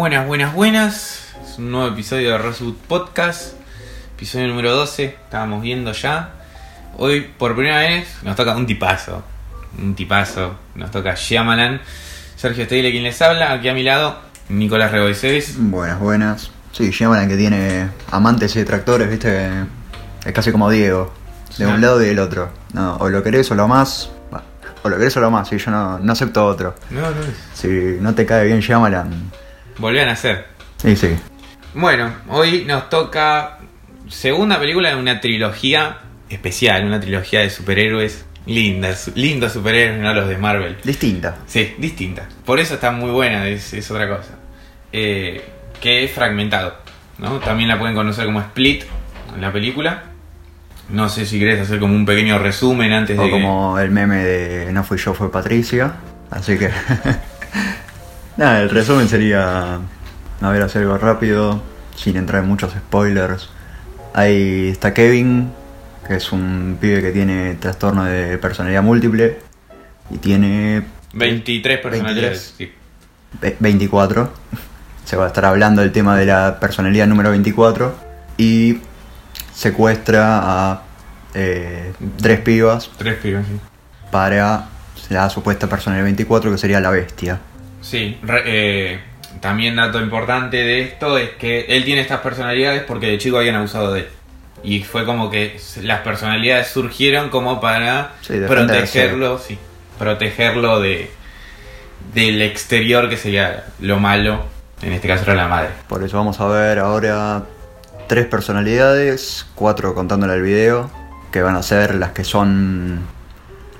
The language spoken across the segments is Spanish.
Buenas, buenas, buenas. Es un nuevo episodio de Rosewood Podcast. Episodio número 12. Estábamos viendo ya. Hoy, por primera vez, nos toca un tipazo. Un tipazo. Nos toca Shyamalan. Sergio Steile quien les habla. Aquí a mi lado, Nicolás Reboices. Buenas, buenas. Sí, Shyamalan que tiene amantes y detractores, viste. Es casi como Diego. De un lado y del otro. No, o lo querés o lo más. O lo querés o lo más. Sí, yo no, no acepto otro. No, no. Si no te cae bien Shyamalan. Volvían a hacer. Sí, sí. Bueno, hoy nos toca segunda película de una trilogía especial, una trilogía de superhéroes lindas, lindos superhéroes, no los de Marvel. Distinta. Sí, distinta. Por eso está muy buena, es, es otra cosa. Eh, que es fragmentado. ¿no? También la pueden conocer como Split en la película. No sé si querés hacer como un pequeño resumen antes de O que- como el meme de No fui yo, fue Patricia. Así que. Nada, el resumen sería. A ver, hacer algo rápido. Sin entrar en muchos spoilers. Ahí está Kevin, que es un pibe que tiene trastorno de personalidad múltiple. Y tiene 23 personalidades. 23. sí. ve- 24. Se va a estar hablando del tema de la personalidad número 24. Y secuestra a eh, tres pibas Tres pibes, sí. para la supuesta personalidad 24 que sería la bestia. Sí, re- eh, también dato importante de esto es que él tiene estas personalidades porque de chico habían abusado de él. Y fue como que las personalidades surgieron como para Sí, protegerlo, sí, protegerlo de del exterior que sería lo malo, en este caso era la madre. Por eso vamos a ver ahora tres personalidades, cuatro contándole el video, que van a ser las que son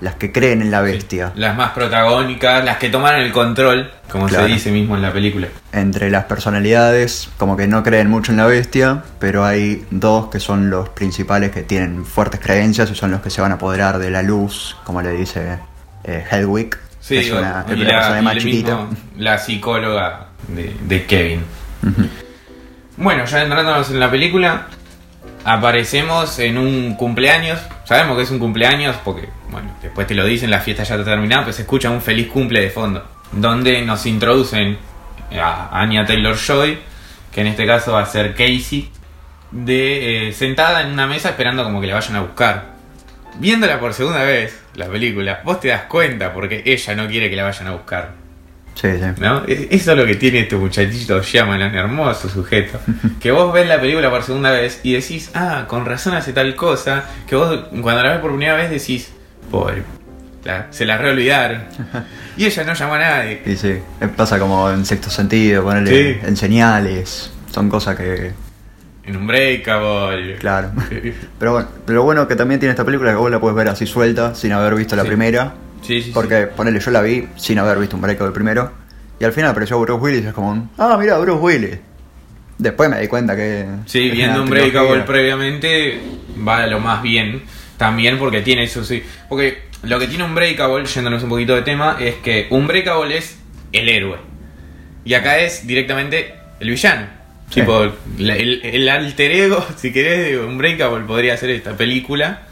las que creen en la bestia. Las más protagónicas, las que tomaron el control, como Claro. se dice mismo en la película. Entre las personalidades, como que no creen mucho en la bestia, pero hay dos que son los principales que tienen fuertes creencias y son los que se van a apoderar de la luz, como le dice eh, Hedwig, Sí, es una, y la, y más mismo- la psicóloga de, de Kevin. Bueno, ya entrándonos en la película, aparecemos en un cumpleaños. Sabemos que es un cumpleaños porque, bueno, después te lo dicen, la fiesta ya está terminada, pues se escucha un feliz cumple de fondo. Donde nos introducen a Anya Taylor Joy, que en este caso va a ser Casey, de eh, sentada en una mesa esperando como que la vayan a buscar. Viéndola por segunda vez, la película, vos te das cuenta porque ella no quiere que la vayan a buscar. Sí, sí. ¿No? Eso es lo que tiene este muchachito Shyamalan, hermoso sujeto. Que vos ves la película por segunda vez y decís, ah, con razón hace tal cosa. Que vos cuando la ves por primera vez decís, pobre, la- se la reolvidaron. Y ella no llamó a nadie. Y sí, eh, pasa como en sexto sentido, ponerle Sí. en señales, son cosas que, En un breakable. claro. Pero bueno, lo bueno que también tiene esta película es que vos la puedes ver así suelta, sin haber visto la primera. Sí, sí, sí. Porque, ponele, yo la vi sin haber visto un break del primero. Y al final apareció Bruce Willis y es como, un, ah, mira, Bruce Willis. Después me di cuenta que... Sí, viendo un breakable previamente, va lo más bien. También porque tiene eso, sí. Porque lo que tiene un breakable, yéndonos un poquito de tema, es que un breakable es el héroe. Y acá es directamente el villano. Sí. Tipo, el, el alter ego, si querés, de un breakable podría ser esta película.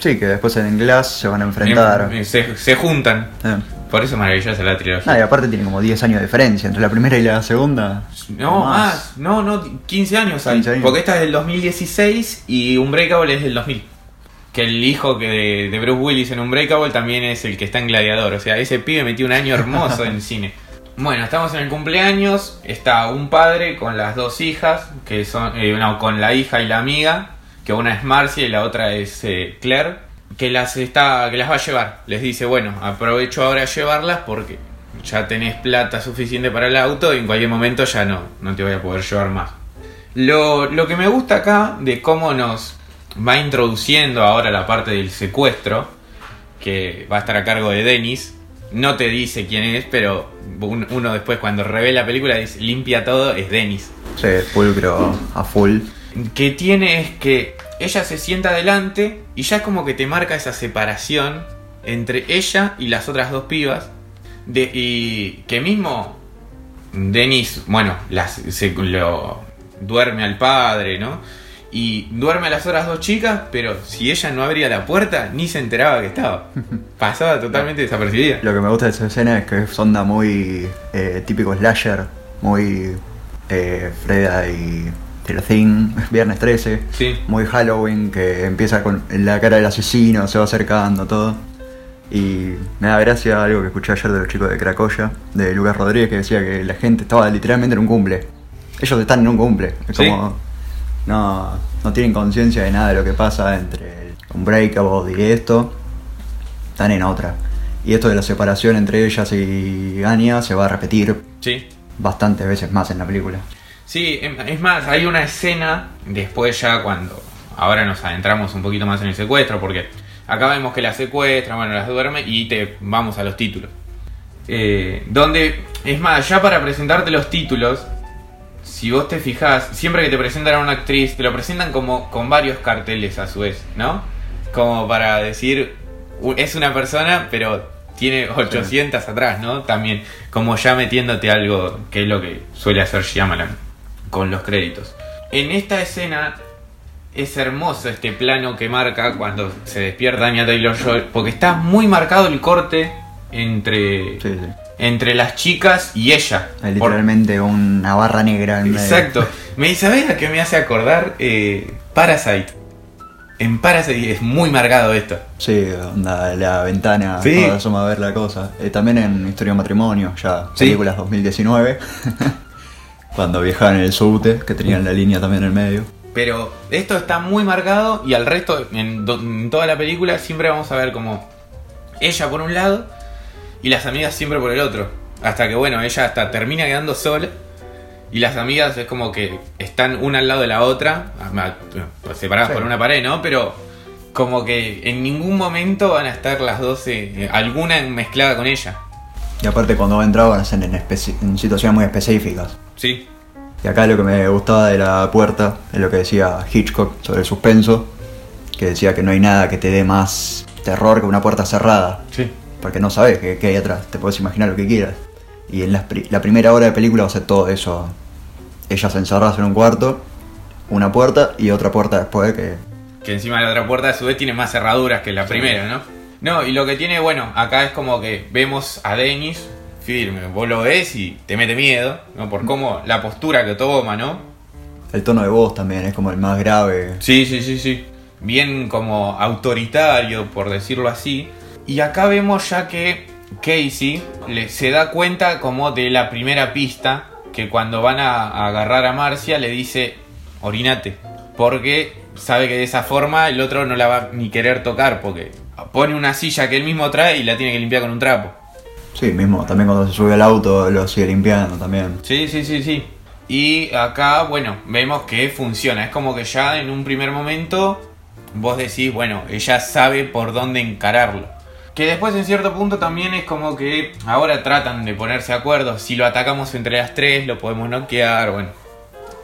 Sí, que después en Glass se van a enfrentar. Eh, Se, se juntan. Eh. Por eso es maravillosa la trilogía. Ah, y aparte tiene como 10 años de diferencia entre la primera y la segunda. No, Más. más. No, no, 15 años hay. 15 años. Porque esta es del 2016 y Unbreakable es del 2000. Que el hijo que de, de Bruce Willis en Unbreakable también es el que está en Gladiador. O sea, ese pibe metió un año hermoso en cine. Bueno, estamos en el cumpleaños. Está un padre con las dos hijas, que son. eh, no, con la hija y la amiga. Que una es Marcia y la otra es eh, Claire. Que las está. que las va a llevar. Les dice, bueno, aprovecho ahora a llevarlas porque ya tenés plata suficiente para el auto y en cualquier momento ya no, no te voy a poder llevar más. Lo, lo que me gusta acá de cómo nos va introduciendo ahora la parte del secuestro, que va a estar a cargo de Dennis, no te dice quién es, pero un- uno después cuando revela la película dice, limpia todo, es Dennis. Sí, pulcro a full. Que tiene es que ella se sienta adelante y ya es como que te marca esa separación entre ella y las otras dos pibas. De, y que mismo Dennis, bueno, las, se lo duerme al padre, ¿no? Y duerme a las otras dos chicas, pero si ella no abría la puerta, ni se enteraba que estaba. Pasaba totalmente desapercibida. Lo que me gusta de esa escena es que es onda muy eh, típico slasher muy eh, Friday 13, Viernes 13, Sí. muy Halloween, que empieza con la cara del asesino, se va acercando, todo. Y me da gracia algo que escuché ayer de los chicos de Cracoya, de Lucas Rodríguez, que decía que la gente estaba literalmente en un cumple. Ellos están en un cumple. Es Sí. como. No, no tienen conciencia de nada de lo que pasa entre Unbreakable y esto. Están en otra. Y esto de la separación entre ellas y Anya se va a repetir Sí. bastantes veces más en la película. Sí, es más, hay una escena después ya cuando ahora nos adentramos un poquito más en el secuestro, porque acá vemos que la secuestra, bueno, las duerme y te vamos a los títulos. Eh, donde, es más, ya para presentarte los títulos, si vos te fijás, siempre que te presentan a una actriz, te lo presentan como con varios carteles a su vez, ¿no? Como para decir, es una persona, pero tiene 800 atrás, ¿no? También, como ya metiéndote algo que es lo que suele hacer Shyamalan con los créditos. En esta escena es hermoso este plano que marca cuando se despierta Anya Taylor-Joy, porque está muy marcado el corte entre, Sí, sí. entre las chicas y ella. Hay Por- literalmente una barra negra en. Exacto. Me dice, ¿sabes a qué me hace acordar? Eh, Parasite. En Parasite es muy marcado esto. Sí, onda, la ventana Sí. asoma a ver la cosa. Eh, también en Historia de Matrimonio, ya Sí. películas 2019. cuando viajaban en el subte, que tenían la línea también en el medio. Pero esto está muy marcado y al resto, en, toda la película, siempre vamos a ver como ella por un lado y las amigas siempre por el otro. Hasta que, bueno, ella hasta termina quedando sola y las amigas es como que están una al lado de la otra, separadas Sí. por una pared, ¿no? Pero como que en ningún momento van a estar las 12, eh, alguna mezclada con ella. Y aparte cuando entraban en, en situaciones muy específicas. Sí, Y acá lo que me gustaba de la puerta es lo que decía Hitchcock sobre el suspenso, que decía que no hay nada que te dé más terror que una puerta cerrada, sí. porque no sabes qué, qué hay atrás, te puedes imaginar lo que quieras. Y en la primera hora de película va a ser todo eso. Ellas encerradas en un cuarto, una puerta y otra puerta después que... Que encima la otra puerta a su vez tiene más cerraduras que la primera, ¿no? No, y lo que tiene, bueno, acá es como que vemos a Dennis firme. Vos lo ves y te mete miedo, ¿no? Por cómo la postura que toma, ¿no? El tono de voz también es como el más grave. Sí, sí, sí, sí. Bien como autoritario, por decirlo así. Y acá vemos ya que Casey le, se da cuenta como de la primera pista que cuando van a, a agarrar a Marcia le dice orinate. Porque sabe que de esa forma el otro no la va ni querer tocar porque pone una silla que él mismo trae y la tiene que limpiar con un trapo. Sí, mismo, también cuando se sube al auto lo sigue limpiando también. Sí, sí, sí, sí. Y acá, bueno, vemos que funciona. Es como que ya en un primer momento vos decís, bueno, ella sabe por dónde encararlo. Que después en cierto punto también es como que ahora tratan de ponerse de acuerdo. Si lo atacamos entre las tres, lo podemos noquear. Bueno,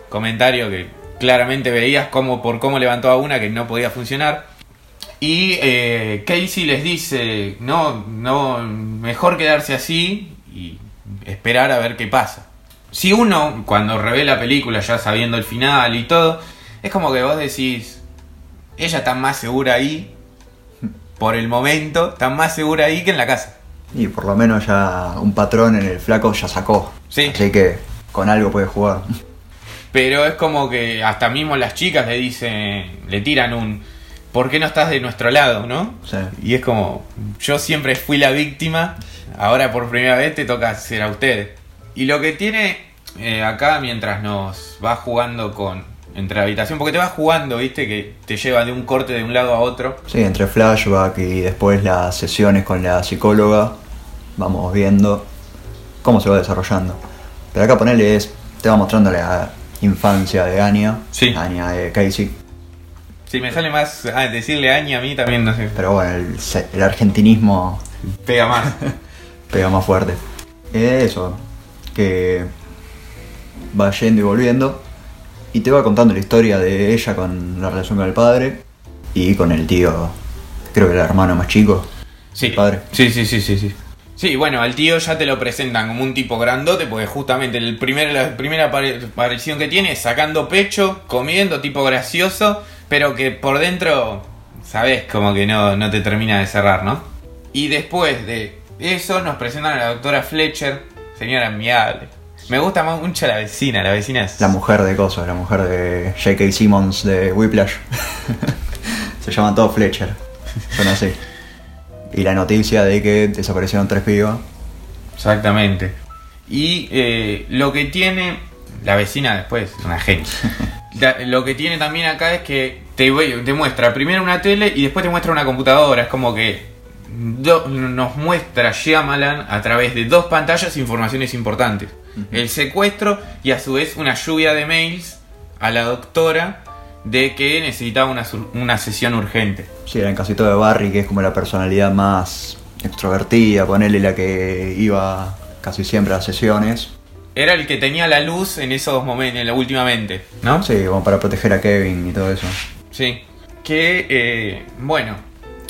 comentario que claramente veías como por cómo levantó a una que no podía funcionar. Y eh, Casey les dice, no, no, mejor quedarse así y esperar a ver qué pasa. Si uno, cuando revé la película ya sabiendo el final y todo, es como que vos decís, ella está más segura ahí, por el momento, está más segura ahí que en la casa. Y por lo menos ya un patrón en el flaco ya sacó. Sí. Así que con algo puede jugar. Pero es como que hasta mismo las chicas le dicen, le tiran un, ¿por qué no estás de nuestro lado, no? Sí. Y es como, yo siempre fui la víctima, ahora por primera vez te toca ser a ustedes. Y lo que tiene eh, acá mientras nos va jugando con entre la habitación, porque te vas jugando, viste, que te lleva de un corte de un lado a otro. Sí, entre flashback y después las sesiones con la psicóloga, vamos viendo cómo se va desarrollando. Pero acá ponerle es, te va mostrando la infancia de Anya, Sí. Anya de Casey. Si me sale más ah, decirle Aña a mí también, no sé, Pero bueno, el, el argentinismo pega más. pega más fuerte. Eso, que va yendo y volviendo. Y te va contando la historia de ella con la relación con el padre y con el tío, creo que el hermano más chico. Sí, Padre. Sí, sí, sí, sí, sí. Sí, bueno, al tío ya te lo presentan como un tipo grandote, porque justamente el primer, la primera aparición que tiene es sacando pecho, comiendo, tipo gracioso, pero que por dentro, sabes, como que no, no te termina de cerrar, ¿no? Y después de eso nos presentan a la doctora Fletcher, señora amigable, Me gusta más mucho la vecina, la vecina es... La mujer de cosas, la mujer de J.K. Simmons de Whiplash. Se llaman todos Fletcher. Son así. Y la noticia de que desaparecieron tres pibas. Exactamente. Y eh, lo que tiene la vecina después, es una genia. Lo que tiene también acá es que te, muestra primero una tele y después te muestra una computadora. Es como que do- nos muestra Shyamalan a través de dos pantallas informaciones importantes. El secuestro y a su vez una lluvia de mails a la doctora de que necesitaba una, una sesión urgente. Sí, era en casi todo de Barry, que es como la personalidad más extrovertida, ponerle la que iba casi siempre a sesiones. Era el que tenía la luz en esos momentos, últimamente, ¿no? Sí, como para proteger a Kevin y todo eso. Sí. Que, eh, bueno,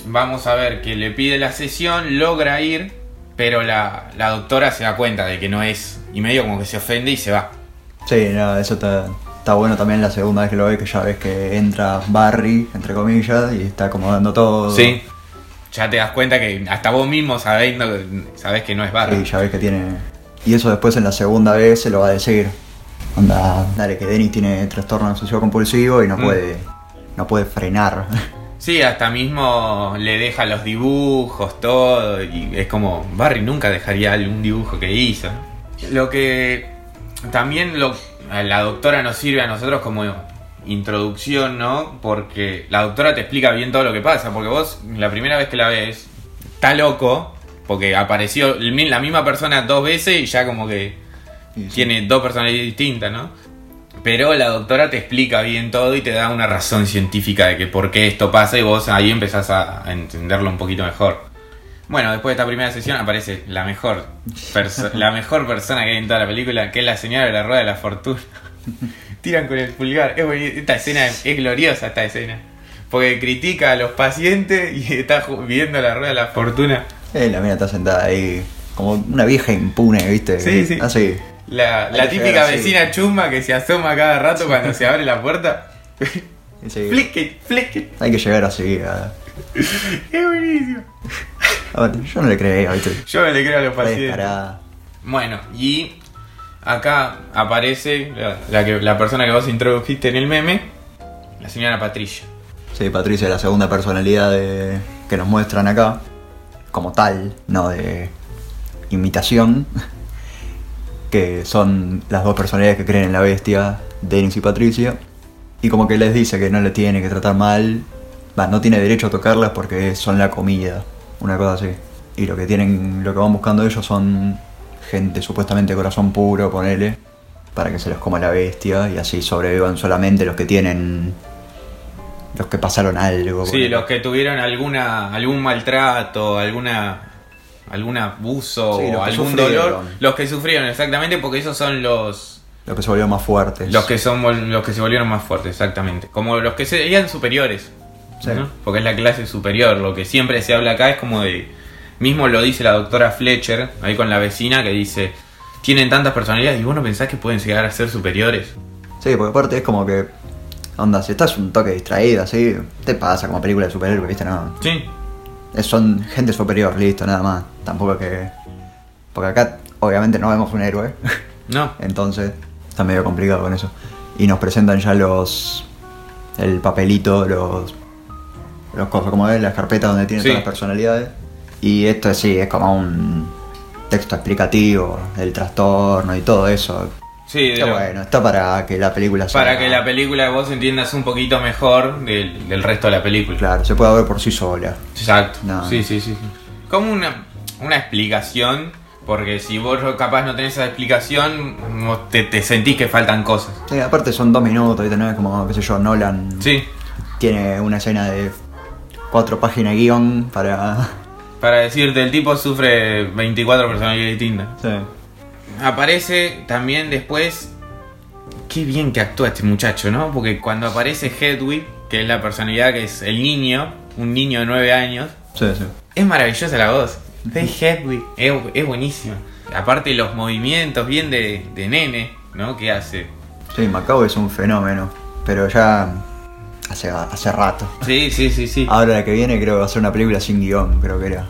vamos a ver que le pide la sesión, logra ir, pero la, la doctora se da cuenta de que no es, y medio como que se ofende y se va. Sí, no, eso está, está bueno también la segunda vez que lo ves, que ya ves que entra Barry, entre comillas, y está acomodando todo. Sí. Ya te das cuenta que hasta vos mismo sabiendo, sabés que no es barra. Y ya ves que tiene. Y eso después en la segunda vez se lo va a decir. Onda, dale, que Dennis tiene trastorno obsesivo compulsivo y no Mm. puede. No puede frenar. Sí, hasta mismo le deja los dibujos, todo, y es como, Barry nunca dejaría algún dibujo que hizo. Lo que también lo, la doctora nos sirve a nosotros como introducción, ¿no? Porque la doctora te explica bien todo lo que pasa, porque vos la primera vez que la ves, está loco, porque apareció la misma persona dos veces y ya como que sí. tiene dos personalidades distintas, ¿no? Pero la doctora te explica bien todo y te da una razón científica de que por qué esto pasa y vos ahí empezás a, entenderlo un poquito mejor. Bueno, después de esta primera sesión aparece la mejor, la mejor persona que hay en toda la película, que es la señora de la rueda de la fortuna. Tiran con el pulgar. Es esta escena es, es gloriosa esta escena. Porque critica a los pacientes y está viendo la rueda de la fortuna. Eh, la mina está sentada ahí. Como una vieja impune, ¿viste? Sí, sí. Así. La, típica así. vecina chumba que se asoma cada rato cuando se abre la puerta. Sí. Flick it, flick it. Hay que llegar así. A... Es buenísimo. a ver, yo no le creo, ¿viste? Yo me le creo a los pacientes. Bueno, y acá aparece la, la que, la persona que vos introdujiste en el meme, la señora Patricia. Sí, Patricia es la segunda personalidad de... que nos muestran acá. Como tal, no de imitación. Que son las dos personalidades que creen en la bestia, Dennis y Patricia. Y como que les dice que no le tiene que tratar mal. Va, no tiene derecho a tocarlas porque son la comida. Una cosa así. Y lo que tienen, lo que van buscando ellos son gente supuestamente de corazón puro, ponele. Para que se los coma la bestia y así sobrevivan solamente los que tienen los que pasaron algo. Sí, los que tuvieron alguna algún maltrato, alguna algún abuso Sí, o algún sufrieron. dolor, los que sufrieron exactamente porque esos son los Los que se volvieron más fuertes. los que son los que se volvieron más fuertes, exactamente. Como los que serían superiores. Sí. ¿no? Porque es la clase superior, lo que siempre se habla acá es como de mismo lo dice la doctora Fletcher ahí con la vecina que dice, "Tienen tantas personalidades y vos no pensás que pueden llegar a ser superiores." Sí, porque aparte es como que. Onda, si estás un toque distraído así, te pasa como película de superhéroe, ¿viste? No. Sí. Es- Son gente superior, listo, nada más. Tampoco que. Porque acá, obviamente, no vemos un héroe. No. Entonces, está medio complicado con eso. Y nos presentan ya los. El papelito, los. Los cosas, como ves, las carpetas donde tienen Sí. todas las personalidades. Y esto sí, es como un texto explicativo del trastorno y todo eso. Sí, bueno, está para que la película sea. para que la película vos entiendas un poquito mejor del, del resto de la película. Claro, se pueda ver por sí sola. Exacto. No. Sí, sí, sí, sí. Como una, una explicación, porque si vos capaz no tenés esa explicación, vos te, te sentís que faltan cosas. Sí, aparte son dos minutos, ¿viste? No es como, qué sé yo, Nolan Sí. tiene una escena de cuatro páginas guion para. Para decirte, el tipo sufre 24 personalidades distintas. Sí. Aparece también después. Qué bien que actúa este muchacho, ¿no? Porque cuando aparece Hedwig, que es la personalidad que es el niño, un niño de 9 años, Sí, sí. es maravillosa la voz. Es Hedwig, es, es buenísima. Aparte los movimientos bien de, de nene, ¿no? Que hace. Sí, Macao es un fenómeno, pero ya hace, hace rato. Sí, sí, sí, sí. Ahora la que viene creo que va a ser una película sin guion, creo que era.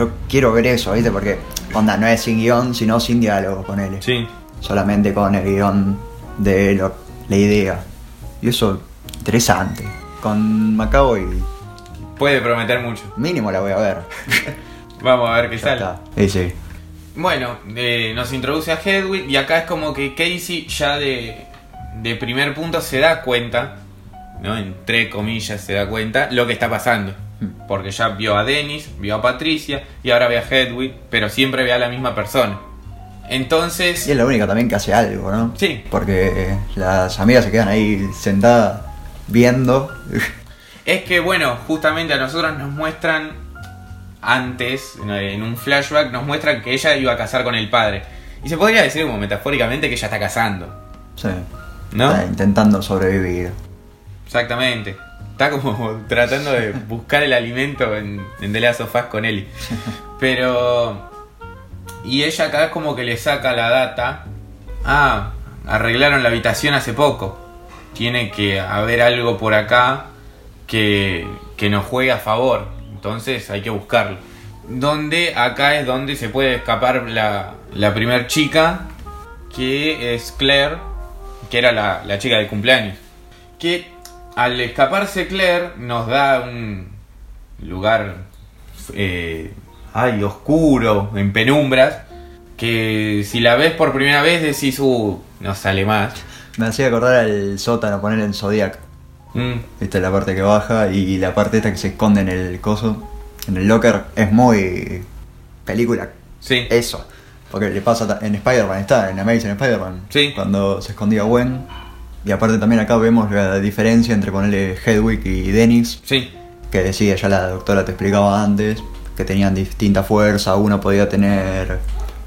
Yo quiero ver eso, ¿viste? Porque, onda, no es sin guion, sino sin diálogo, ponele. Sí. solamente con el guion de lo- la idea. Y eso, interesante. Con Macao y Puede prometer mucho. mínimo la voy a ver. Vamos a ver qué Ya sale. Sí, sí. Bueno, eh, nos introduce a Hedwig y acá es como que Casey ya de, de primer punto se da cuenta, ¿no? Entre comillas se da cuenta lo que está pasando. Porque ya vio a Dennis, vio a Patricia y ahora ve a Hedwig, pero siempre ve a la misma persona. Entonces, Y es la única también que hace algo, ¿no? Sí. Porque eh, las amigas se quedan ahí sentadas viendo. es que bueno, justamente a nosotros nos muestran antes, en un flashback, nos muestran que ella iba a casar con el padre. Y se podría decir como metafóricamente que ella está casando. Sí. ¿No? Está intentando sobrevivir. Exactamente. Está como tratando de buscar el alimento en, en The Last of Us con Ellie. Pero. Y ella acá es como que le saca la data. Ah, arreglaron la habitación hace poco. Tiene que haber algo por acá que, que nos juegue a favor. Entonces hay que buscarlo. Donde acá es donde se puede escapar la, la primer chica, que es Claire, que era la, la chica del cumpleaños. Que al escaparse Claire nos da un lugar eh, ay, oscuro, en penumbras, que si la ves por primera vez decís, uh, no sale más. Me hacía acordar al sótano, poner en Zodiac. Mm, Esta es la parte que baja y la parte esta que se esconde en el coso, en el locker, es muy película. sí. Eso. Porque le pasa en Spider-Man, está en Amazing Spider-Man. Sí. Cuando se escondía Gwen. Y aparte también acá vemos la diferencia entre ponerle Hedwig y Dennis. Sí, Que decía, ya la doctora te explicaba antes, que tenían distinta fuerza. Uno podía tener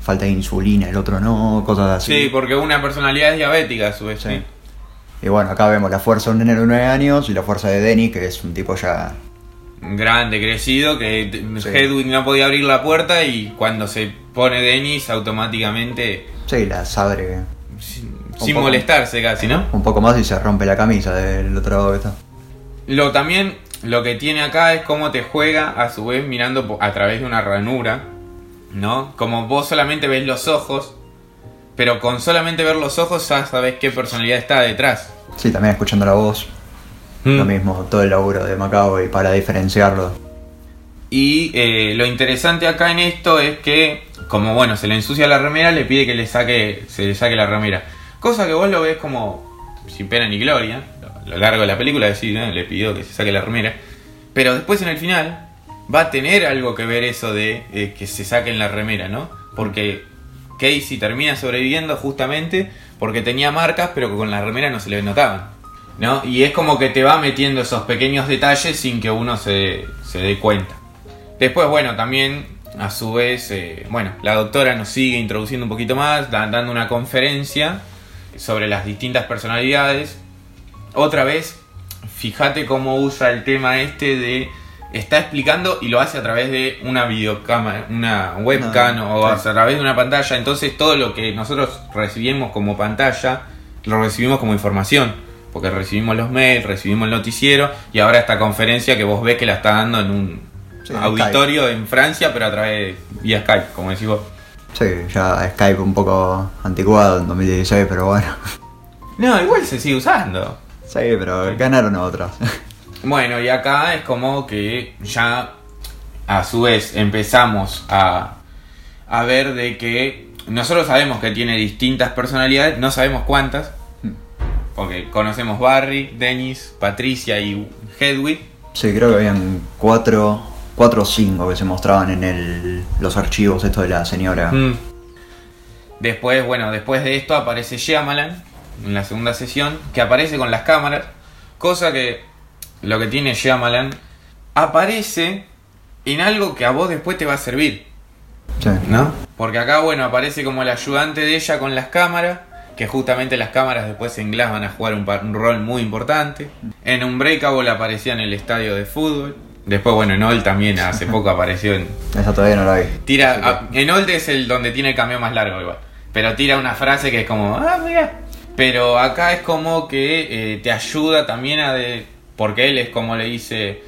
falta de insulina, el otro no, cosas así. sí, porque una personalidad es diabética a su vez. Sí. sí. Y bueno, acá vemos la fuerza de un nene de 9 años y la fuerza de Dennis, que es un tipo ya Grande, crecido, que Sí. Hedwig no podía abrir la puerta y cuando se pone Dennis automáticamente, Sí, la Un sin poco. molestarse casi, ¿no? un poco más y se rompe la camisa del otro lado que está. Lo también, lo que tiene acá es cómo te juega a su vez mirando a través de una ranura, ¿no? Como vos solamente ves los ojos, pero con solamente ver los ojos ya sabes qué personalidad está detrás. Sí, también escuchando la voz, Mm. lo mismo, todo el laburo de Macao y para diferenciarlo. Y eh, lo interesante acá en esto es que, como bueno, se le ensucia la remera, le pide que le saque, se le saque la remera. Cosa que vos lo ves como sin pena ni gloria. A lo largo de la película decir, "Eh, le pidió que se saque la remera. Pero después en el final va a tener algo que ver eso de eh, que se saquen la remera, ¿no? Porque Casey termina sobreviviendo justamente porque tenía marcas, pero que con la remera no se le notaban. ¿No? Y es como que te va metiendo esos pequeños detalles sin que uno se, se dé cuenta. Después, bueno, también a su vez, eh, bueno, la doctora nos sigue introduciendo un poquito más, da- dando una conferencia sobre las distintas personalidades. Otra vez, fíjate cómo usa el tema este de... Está explicando y lo hace a través de una videocámara, una webcam No, o a través de una pantalla. Entonces todo lo que nosotros recibimos como pantalla, lo recibimos como información. Porque recibimos los mails, recibimos el noticiero y ahora esta conferencia que vos ves que la está dando en un Sí, auditorio en Francia, pero a través de vía Skype, como decís vos. Sí, ya Skype un poco anticuado en 2016, pero bueno. No, igual se sigue usando. Sí, pero ganaron otros. Bueno, y acá es como que ya a su vez empezamos a, a ver de que nosotros sabemos que tiene distintas personalidades, no sabemos cuántas, porque conocemos Barry, Dennis, Patricia y Hedwig. Sí, creo que habían cuatro, cuatro o cinco que se mostraban en el, los archivos esto de la señora. Mm. Después, bueno, después de esto aparece Shyamalan en la segunda sesión, que aparece con las cámaras, cosa que lo que tiene Shyamalan aparece en algo que a vos después te va a servir. Sí. ¿No? Porque acá, bueno, aparece como el ayudante de ella con las cámaras, que justamente las cámaras después se englaban a jugar un, un rol muy importante. En Unbreakable aparecía en el estadio de fútbol. Después, bueno, en Old también hace poco apareció en... Esa todavía no la vi. Tira, a- en Old es el donde tiene el cambio más largo igual. Pero tira una frase que es como, ah, mira. Pero acá es como que eh, te ayuda también a de... Porque él es como le dice...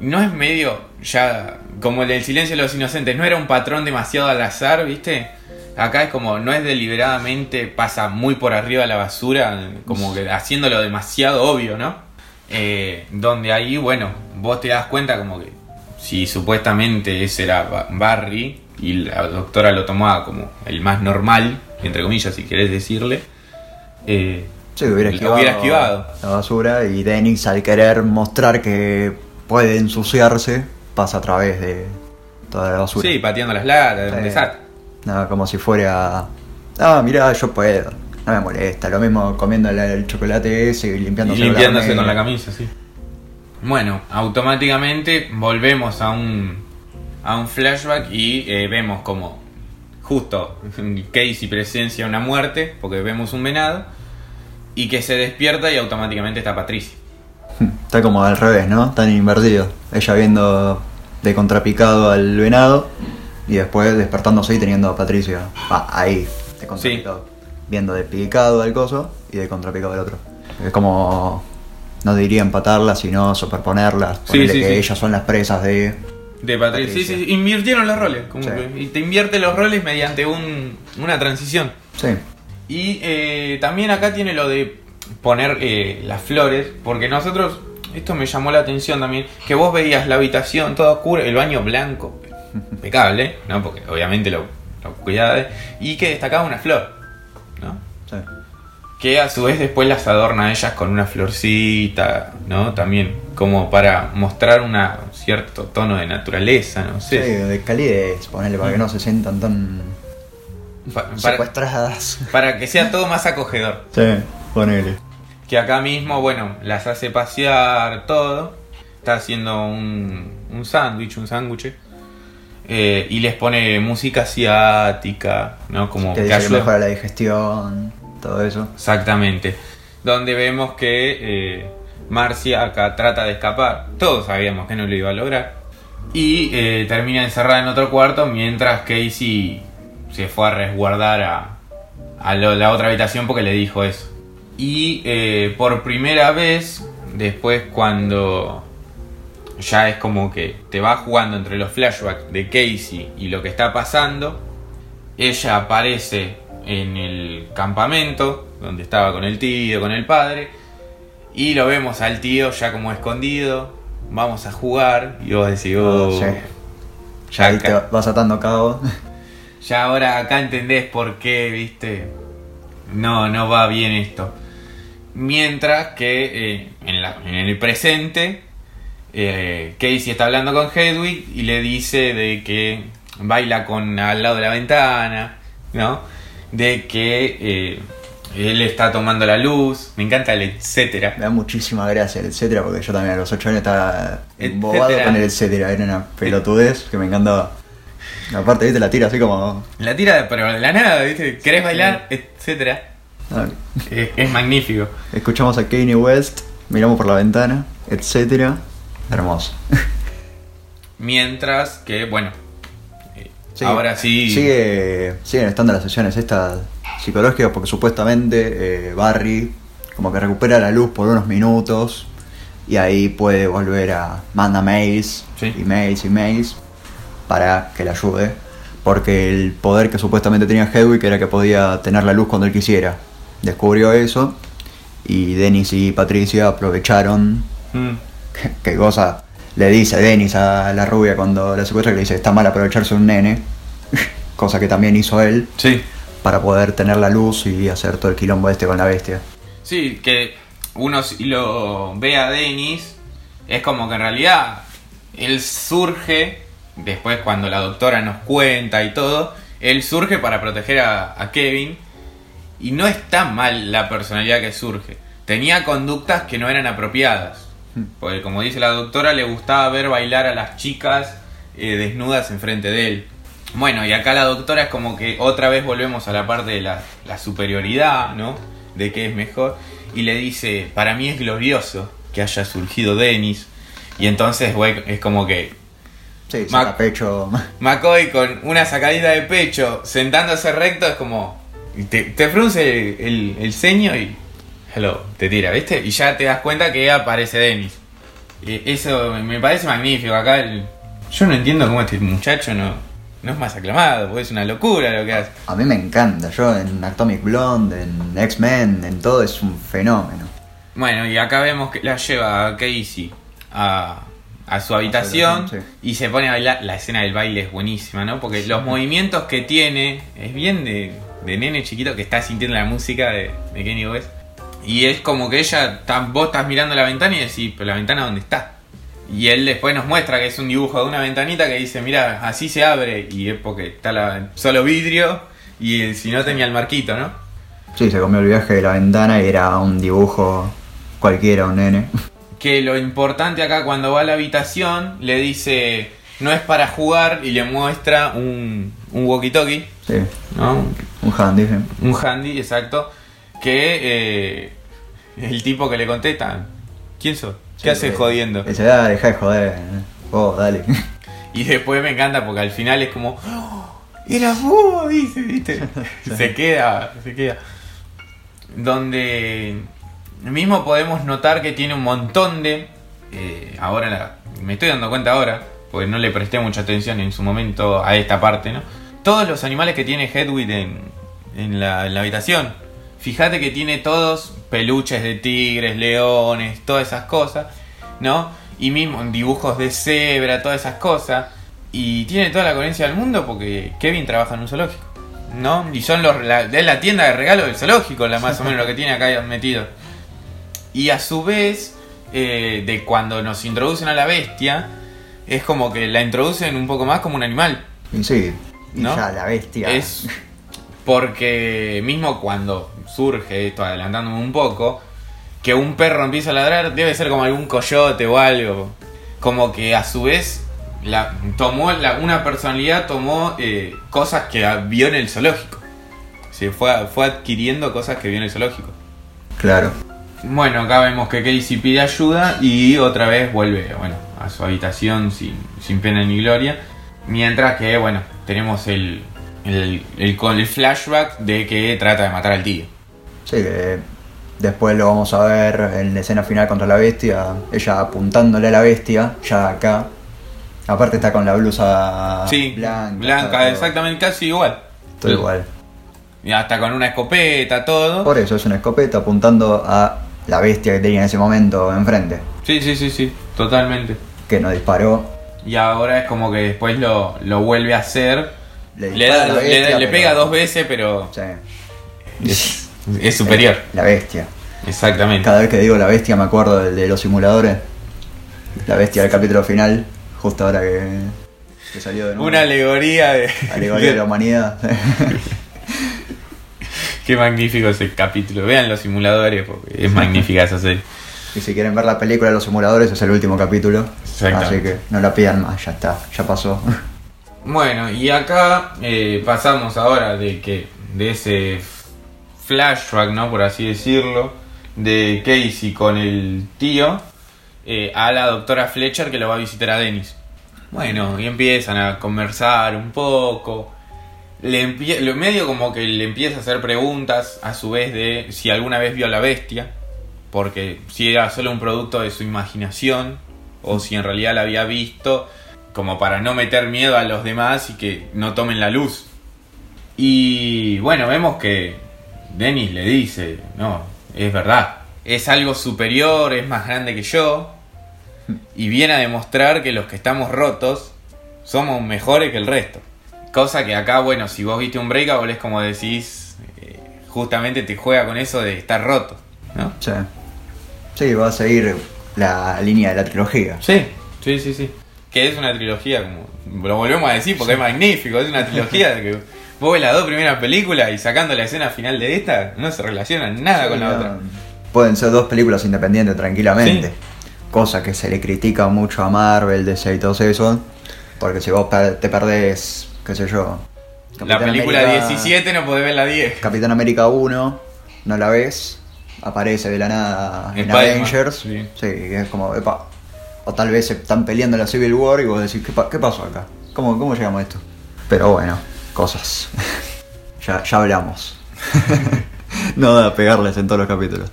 No es medio ya como el del silencio de los inocentes, no era un patrón demasiado al azar, ¿viste? Acá es como, no es deliberadamente, pasa muy por arriba la basura, como que haciéndolo demasiado obvio, ¿no? Eh, donde ahí, bueno, vos te das cuenta como que si supuestamente ese era Ba- Barry y la doctora lo tomaba como el más normal, entre comillas, si querés decirle, eh, Sí, hubiera esquivado, hubiera esquivado. la basura y Dennis al querer mostrar que puede ensuciarse pasa a través de toda la basura. sí, pateando las latas, un Sí. desastre. No, como si fuera... Ah, mira, yo puedo. No me molesta. Lo mismo comiendo el, chocolate ese y Y limpiándose, limpiándose la con la camisa, sí. Bueno, automáticamente volvemos a un, a un flashback y eh, vemos como justo Casey presencia una muerte, porque vemos un venado, y que se despierta y automáticamente está Patricia. Está como al revés, ¿no? Tan invertido. Ella viendo de contrapicado al venado y después despertándose y teniendo a Patricia ah, ahí, de contrapicado. Viendo de picado al coso y de contrapicado al otro. Es como. No diría empatarlas, sino superponerlas. Sí, sí, que sí. ellas son las presas de. De Patricia. Sí, sí, invirtieron los roles. como que- y te invierte los roles mediante un, una transición. Sí. Y eh, también acá tiene lo de poner eh, las flores, porque nosotros, esto me llamó la atención también, que vos veías la habitación toda oscura, el baño blanco, impecable, ¿no? Porque obviamente lo, lo cuidaba de- y que destacaba una flor. Sí. Que a su vez después las adorna a ellas con una florcita, ¿no? También como para mostrar un cierto tono de naturaleza, no Sí, sé. de calidez, ponerle para que no se sientan tan Pa- para, secuestradas. para que sea todo más acogedor. Sí, ponele. que acá mismo, bueno, las hace pasear, todo. Está haciendo un, un sándwich, un sándwich. eh, y les pone música asiática, ¿no? Como Que que ayuda. mejora la digestión, todo eso. Exactamente. Donde vemos que eh, Marcia acá trata de escapar. Todos sabíamos que no lo iba a lograr. Y eh, termina encerrada en otro cuarto mientras Casey se fue a resguardar a, la otra habitación porque le dijo eso. Y eh, por primera vez, después cuando ya es como que te va jugando entre los flashbacks de Casey y lo que está pasando, ella aparece en el campamento donde estaba con el tío, con el padre, y lo vemos al tío ya como escondido. Vamos a jugar y vos decís, oh, Sí. ya, Ahí te vas atando cabo. ya ahora acá entendés por qué, viste. No, no va bien esto. Mientras que eh, en, la- en el presente, eh, Casey está hablando con Hedwig y le dice de que baila con al lado de la ventana, ¿no? De que eh, él está tomando la luz, me encanta el etcétera. Me da muchísima gracia el etcétera, porque yo también a los 8 años estaba embobado con el etcétera. Era una pelotudez que me encantaba. Aparte, viste, la tira así como. La tira, pero de la nada, ¿viste? ¿Querés bailar? Etcétera. ah, Es, es magnífico. Escuchamos a Kanye West, miramos por la ventana, etcétera. Hermoso. Mientras que, bueno, Sí, ahora sí. Sigue, siguen estando las sesiones estas psicológicas porque supuestamente eh, Barry como que recupera la luz por unos minutos y ahí puede volver a... manda mails Sí. y mails y mails para que le ayude. Porque el poder que supuestamente tenía Hedwig era que podía tener la luz cuando él quisiera. Descubrió eso y Dennis y Patricia aprovecharon Mm, que cosa le dice Dennis a la rubia cuando la secuestra que le dice está mal aprovecharse un nene cosa que también hizo él sí. para poder tener la luz y hacer todo el quilombo este con la bestia Sí, que uno si lo ve a Dennis, es como que en realidad él surge, después cuando la doctora nos cuenta y todo, él surge para proteger a, a Kevin. Y no está mal la personalidad que surge. Tenía conductas que no eran apropiadas. Porque como dice la doctora, le gustaba ver bailar a las chicas eh, desnudas enfrente de él. Bueno, y acá la doctora es como que otra vez volvemos a la parte de la, la superioridad, ¿no? De que es mejor. Y le dice, para mí es glorioso que haya surgido Dennis. Y entonces, güey, es como que sí saca pecho McCoy con una sacadita de pecho, sentándose recto, es como. Te, te frunce el, el ceño y. Hello, te tira, ¿viste? Y ya te das cuenta que aparece Dennis. Eso me parece magnífico. Acá el- yo no entiendo cómo este muchacho no, no es más aclamado, porque es una locura lo que hace. A mí me encanta. Yo en Atomic Blonde, en X-Men, en todo es un fenómeno. Bueno, y acá vemos que la lleva a Casey a, a su habitación Sí. y se pone a bailar. La escena del baile es buenísima, ¿no? Porque los movimientos que tiene es bien de, de nene chiquito que está sintiendo la música de, de Kenny West. Y es como que ella, vos estás mirando la ventana y decís, pero la ventana dónde está. Y él después nos muestra que es un dibujo de una ventanita que dice, mira, así se abre. Y es porque está la, solo vidrio y eh, si no tenía el marquito, ¿no? Sí, se comió el viaje de la ventana y era un dibujo cualquiera, un nene. que lo importante acá cuando va a la habitación le dice no es para jugar y le muestra un, un walkie-talkie, Sí, ¿no? un handy. sí. Un handy, exacto, que eh, el tipo que le contesta, ¿quién sos? ¿Qué Sí, haces que- jodiendo? Se da, deja de joder. Oh, dale. Y después me encanta porque al final es como, "Oh, era vos, dice, ¿viste? Se queda, se queda. Donde mismo podemos notar que tiene un montón de. eh, ahora la- me estoy dando cuenta ahora, porque no le presté mucha atención en su momento a esta parte, ¿no? Todos los animales que tiene Hedwig en, en, la, en la habitación. Fíjate que tiene todos peluches de tigres, leones, todas esas cosas, ¿no? Y mismo dibujos de cebra, todas esas cosas. Y tiene toda la coherencia del mundo porque Kevin trabaja en un zoológico, ¿no? Y son los, la, es la tienda de regalo del zoológico, la más o menos lo que tiene acá metido. Y a su vez, eh, de cuando nos introducen a la bestia, es como que la introducen un poco más como un animal. Y sí, y ¿No? ya la bestia. Es porque mismo cuando surge esto, adelantándome un poco, que un perro empieza a ladrar, debe ser como algún coyote o algo. Como que a su vez la, tomó la- una personalidad tomó eh, cosas que vio en el zoológico. Se fue, fue adquiriendo cosas que vio en el zoológico. Claro. Bueno, acá vemos que Casey pide ayuda y otra vez vuelve, bueno, a su habitación sin, sin pena ni gloria. Mientras que, bueno, tenemos el, el, el, con el flashback de que trata de matar al tío. Sí, que después lo vamos a ver en la escena final contra la bestia. Ella apuntándole a la bestia, ya acá. Aparte está con la blusa Sí, blanca. blanca, todo- exactamente, casi igual. Todo igual. Y hasta con una escopeta, todo. Por eso es una escopeta apuntando a la bestia que tenía en ese momento enfrente. Sí, sí, sí, sí, totalmente. Que no disparó. Y ahora es como que después lo, lo vuelve a hacer. Le Le, da- le- pero- pega dos veces, pero Sí. es, es superior. La bestia. Exactamente. Cada vez que digo la bestia me acuerdo del de los simuladores. La bestia del capítulo final. Justo ahora que, que salió de nuevo. Una alegoría de. Alegoría de la humanidad. Qué magnífico ese capítulo. Vean los simuladores porque es magnífica esa serie. y si quieren ver la película de los simuladores es el último capítulo. Así que no la pidan más, ya está, ya pasó. Bueno, y acá eh, pasamos ahora de que de ese flashback, ¿no? Por así decirlo, de Casey con el tío eh, a la doctora Fletcher que lo va a visitar a Dennis. Bueno, y empiezan a conversar un poco. Le medio como que le empieza a hacer preguntas a su vez de si alguna vez vio a la bestia, porque si era solo un producto de su imaginación o si en realidad la había visto, como para no meter miedo a los demás y que no tomen la luz. Y bueno, vemos que Dennis le dice, no, es verdad, es algo superior, es más grande que yo, y viene a demostrar que los que estamos rotos somos mejores que el resto. Cosa que acá, bueno, si vos viste un breakable es como decís, eh, justamente te juega con eso de estar roto, ¿no? Sí. Sí, va a seguir la línea de la trilogía. Sí, sí, sí, sí. Que es una trilogía, como lo volvemos a decir porque es magnífico, es una trilogía de que vos ves las dos primeras películas y sacando la escena final de esta, no se relacionan nada con la No, otra. Pueden ser dos películas independientes tranquilamente. Sí. Cosa que se le critica mucho a Marvel, DC y todo eso. Porque si vos te perdés, qué sé yo. La película América- 17 no podés ver la 10. Capitán América 1, no la ves, aparece de la nada en Avengers. sí. Sí, es como, epa. O tal vez se están peleando en la Civil War y vos decís, ¿qué, pa- qué pasó acá? ¿Cómo, ¿Cómo llegamos a esto? Pero bueno, cosas. ya, ya hablamos. no da pegarles en todos los capítulos.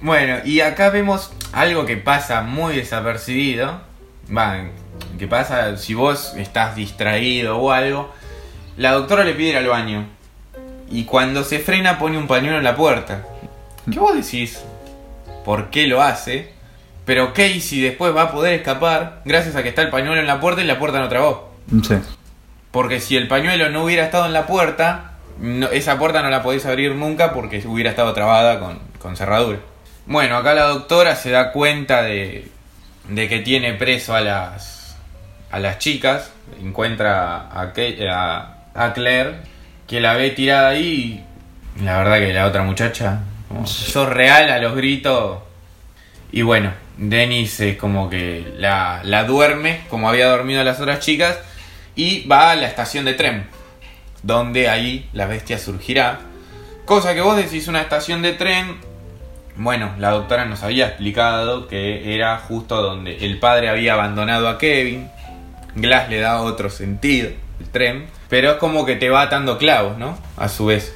Bueno, y acá vemos algo que pasa muy desapercibido. Va, ¿Qué pasa? Si vos estás distraído o algo, la doctora le pide ir al baño. Y cuando se frena pone un pañuelo en la puerta. ¿Qué vos decís? ¿Por qué lo hace? Pero Casey después va a poder escapar gracias a que está el pañuelo en la puerta y la puerta no trabó. Sí. Porque si el pañuelo no hubiera estado en la puerta, esa puerta no la podés abrir nunca porque hubiera estado trabada con, con cerradura. Bueno, acá la doctora se da cuenta de, de que tiene preso a las, a las chicas. Encuentra a, a, a Claire, que la ve tirada ahí. y La verdad que la otra muchacha, como, real a los gritos. Y bueno, Dennis es como que la, la duerme, como había dormido las otras chicas, y va a la estación de tren, donde ahí la bestia surgirá. Cosa que vos decís una estación de tren, bueno, la doctora nos había explicado que era justo donde el padre había abandonado a Kevin. Glass le da otro sentido, el tren, pero es como que te va atando clavos, ¿no? A su vez.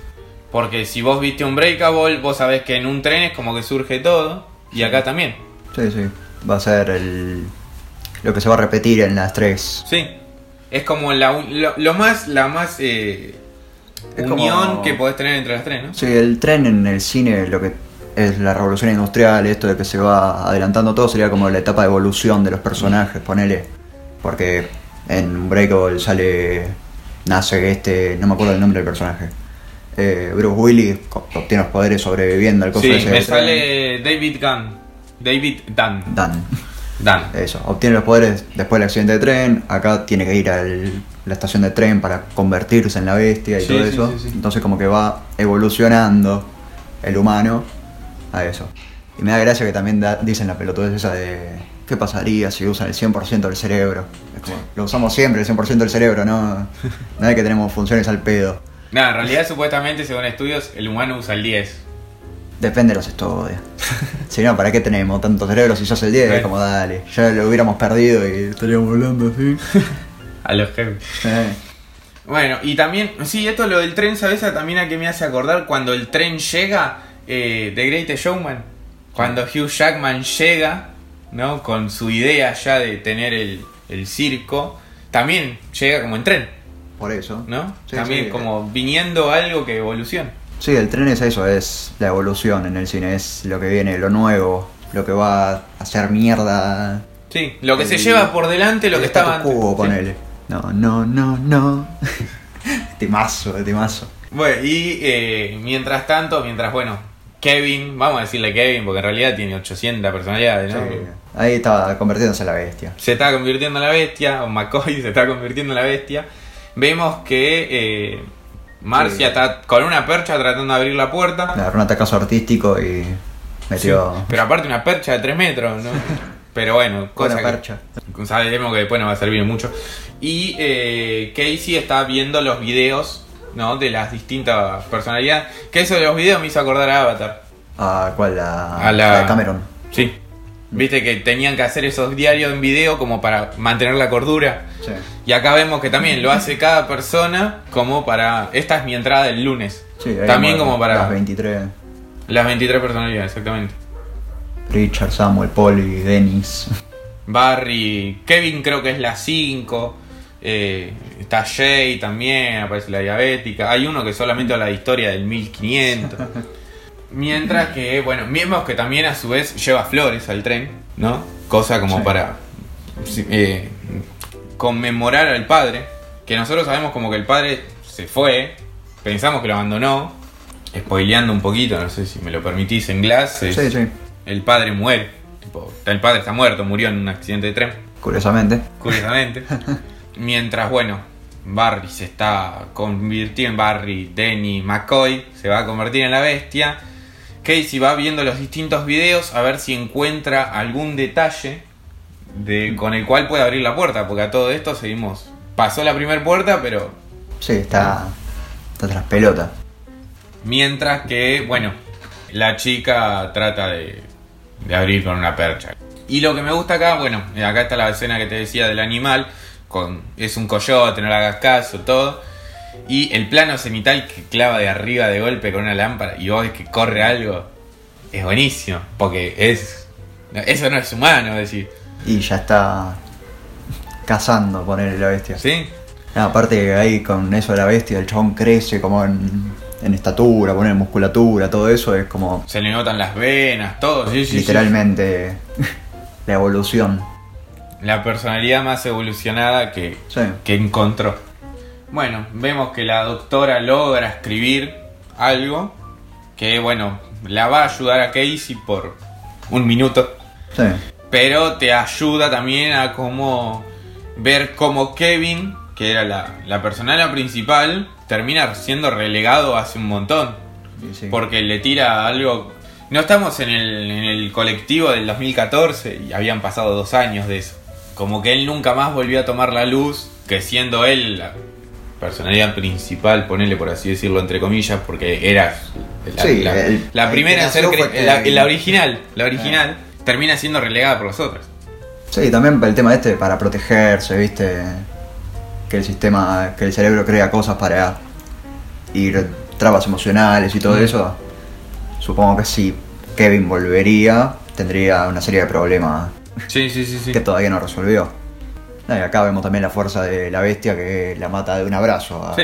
Porque si vos viste un breakable, vos sabés que en un tren es como que surge todo, y acá también. Sí, sí. Va a ser el. Lo que se va a repetir en las tres. Sí. Es como la, un- lo, lo más, la más eh, unión como- que podés tener entre las tres, ¿no? Sí, el tren en el cine, lo que es la revolución industrial, esto de que se va adelantando todo, sería como la etapa de evolución de los personajes, ponele. Porque en Unbreakable sale. Nace este. No me acuerdo el nombre del personaje. Eh, Bruce Willis obtiene los poderes sobreviviendo al coso Sí, ese me sale David Gunn. David Dunn. Dan. Dan. Eso, obtiene los poderes después del accidente de tren. Acá tiene que ir a la estación de tren para convertirse en la bestia y Sí, todo sí, eso. sí. Entonces, como que va evolucionando el humano a eso. Y me da gracia que también da- dicen la pelotudez esa de. ¿Qué pasaría si usan el 100% del cerebro? Es como, lo usamos siempre, el 100% del cerebro, ¿no? Es que tenemos funciones al pedo. Nada, en realidad, supuestamente, según estudios, el humano usa el 10. Depende de los estudios. si no, ¿para qué tenemos tanto cerebro si sos el 10? Bueno. Como dale, ya lo hubiéramos perdido y estaríamos volando así. A los jefes. Eh. Bueno, y también, sí, esto lo del tren, ¿sabes? También a qué me hace acordar cuando el tren llega, eh, The Greatest Showman. Cuando Hugh Jackman llega, ¿no? Con su idea ya de tener el, el circo, también llega como en tren, Por eso. ¿no? Sí, también sí. como viniendo algo que evoluciona. Sí, el tren es eso, es la evolución en el cine, es lo que viene, lo nuevo, lo que va a hacer mierda. Sí, lo que se lleva por delante lo el que estaba antes. ponele. No, no, no, no. timazo, timazo. Bueno, y eh, mientras tanto, mientras, bueno, Kevin, vamos a decirle Kevin, porque en realidad tiene 800 personalidades, ¿no? Sí. Ahí estaba convirtiéndose en la bestia. Se está convirtiendo en la bestia, o McCoy se está convirtiendo en la bestia. Vemos que eh, Marcia está con una percha tratando de abrir la puerta. Agarró un atacazo artístico y metió. Pero aparte una percha de 3 metros, ¿no? Pero bueno, cosa Buena que- percha. Sabemos que después nos va a servir mucho. Y eh, Casey está viendo los videos, ¿no? De las distintas personalidades. Que eso de los videos me hizo acordar a Avatar. ¿A cuál? A, A la- de Cameron. Sí. Viste que tenían que hacer esos diarios en video como para mantener la cordura. Sí. Y acá vemos que también lo hace cada persona como para... Esta es mi entrada del lunes. Sí, también como como para Las 23. las 23 personalidades, exactamente. Richard, Samuel, Polly, Dennis. Barry, Kevin creo que es la 5. eh, está Jay también, aparece la diabética. Hay uno que solamente habla de historia del 1500. Mientras que, bueno, vemos que también a su vez lleva flores al tren, ¿no? Cosa como Sí. para eh, conmemorar al padre. Que nosotros sabemos como que el padre se fue, pensamos que lo abandonó. Spoileando un poquito, no sé si me lo permitís en Glass. es- Sí, sí. El padre muere. Tipo, el padre está muerto, murió en un accidente de tren Curiosamente. curiosamente. Mientras, bueno, Barry se está convirtiendo en Barry, Denny, McCoy, se va a convertir en la bestia. Casey va viendo los distintos videos a ver si encuentra algún detalle de, con el cual puede abrir la puerta, porque a todo esto seguimos. Pasó la primera puerta, pero Sí, está. Está tras pelota. mientras que, bueno, la chica trata de, de abrir con una percha. Y lo que me gusta acá, bueno, acá está la escena que te decía del animal, con, es un coyote, no le hagas caso, todo. Y el plano cenital que clava de arriba de golpe con una lámpara y vos ves que corre algo, es buenísimo, porque es... Eso no es humano, es decir. Y ya está. cazando, ponerle la bestia. ¿Sí? No, aparte que ahí con eso de la bestia, el chabón crece como en, en estatura, poner musculatura, todo eso es como Se le notan las venas, todo. Sí, sí, sí. literalmente la evolución. La personalidad más evolucionada que, Sí. que encontró. Bueno, vemos que la doctora logra escribir algo que, bueno, la va a ayudar a Casey por un minuto. Sí. Pero te ayuda también a cómo ver cómo Kevin, que era la, la personalidad principal, termina siendo relegado hace un montón. Sí. Porque le tira algo... No estamos en el, en el colectivo del 2014 y habían pasado dos años de eso. Como que él nunca más volvió a tomar la luz, que siendo él personalidad principal, ponerle por así decirlo entre comillas, porque era la, Sí, la- el- la el primera en ser la, la original, la original termina siendo relegada por los otros. Sí, también el tema este para protegerse, viste, que el sistema, que el cerebro crea cosas para ir trabas emocionales y todo Mm. eso. Supongo que si Kevin volvería, tendría una serie de problemas Sí, sí, sí, sí. que todavía no resolvió. No, y acá vemos también la fuerza de la bestia que la mata de un abrazo. a- Sí.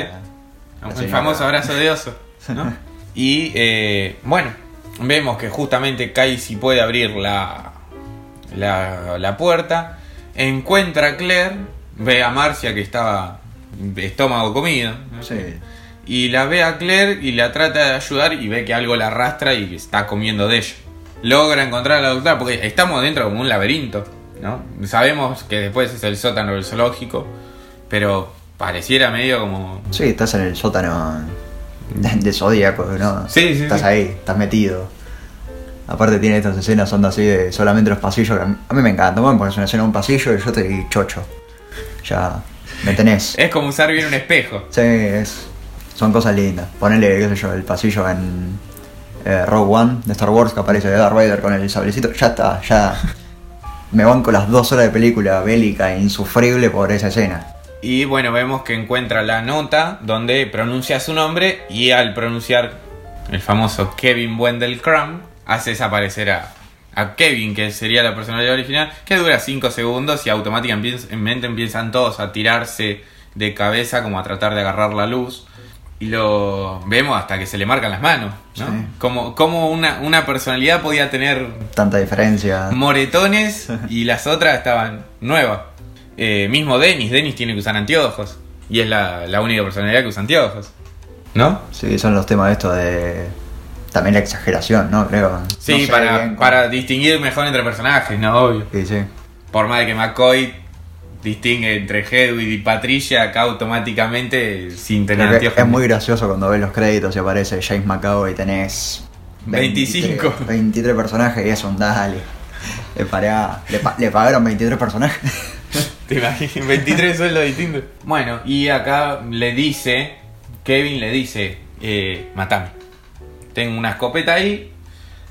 El famoso abrazo de oso. ¿no? y eh, bueno, vemos que justamente Casey puede abrir la, la, la puerta. Encuentra a Claire, ve a Marcia que estaba de estómago comido. ¿no? Sí. Y la ve a Claire y la trata de ayudar y ve que algo la arrastra y que está comiendo de ella. Logra encontrar a la doctora porque estamos dentro como un laberinto, ¿no? Sabemos que después es el sótano del zoológico, pero pareciera medio como... Sí, estás en el sótano de, de Zodíaco, ¿no? Sí, sí, Estás sí. ahí, estás metido. Aparte tiene estas escenas, son así de solamente los pasillos, que a mí, me encanta. Bueno, pones una escena en un pasillo y yo estoy chocho. Ya, me tenés. Es como usar bien un espejo. Sí, es, son cosas lindas. Ponele, qué sé yo, el pasillo en eh, Rogue One de Star Wars que aparece de Darth Vader con el sablecito. Ya está, ya. Me banco las dos horas de película bélica e insufrible por esa escena. Y bueno, vemos que encuentra la nota donde pronuncia su nombre y al pronunciar el famoso Kevin Wendell Crumb, hace desaparecer a, a Kevin, que sería la personalidad original, que dura 5 segundos y automáticamente empiezan todos a tirarse de cabeza como a tratar de agarrar la luz. Y lo vemos hasta que se le marcan las manos, ¿no? Sí. Como, como una, una personalidad podía tener Tanta diferencia. moretones y las otras estaban nuevas. Eh, mismo Dennis, Dennis tiene que usar anteojos. Y es la, la única personalidad que usa anteojos. ¿No? Sí, son los temas estos de. También la exageración, ¿no? Creo. Sí, No sé para, bien para distinguir mejor entre personajes, ¿no? Obvio. Sí, sí. Por más de que McCoy distingue entre Hedwig y Patricia, acá automáticamente sin tener anteojos. es muy gracioso cuando ves los créditos y aparece James McAvoy y tenés. 25. 23, 23 personajes y es un dale. Le, pará- le, le pagaron 23 personajes. ¿Te imaginas? 23 sueldos distintos. Bueno, y acá le dice, Kevin le dice, eh, matame. Tengo una escopeta ahí,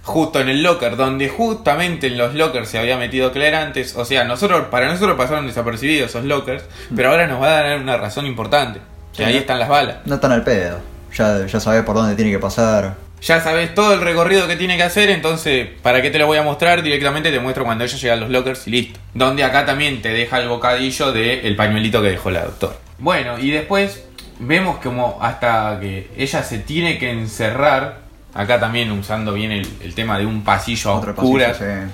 justo en el locker, donde justamente en los lockers se había metido Claire antes. O sea, nosotros, para nosotros pasaron desapercibidos esos lockers, pero ahora nos va a dar una razón importante. Que Sí, ahí ¿no? están las balas. No están al pedo. Ya, ya sabés por dónde tiene que pasar. Ya sabes todo el recorrido que tiene que hacer, entonces, ¿para qué te lo voy a mostrar? Directamente te muestro cuando ella llega a los lockers y listo. Donde acá también te deja el bocadillo del pañuelito que dejó la doctora. Bueno, y después vemos como hasta que ella se tiene que encerrar, acá también usando bien el, el tema de un pasillo a oscuras, pasillo, sí.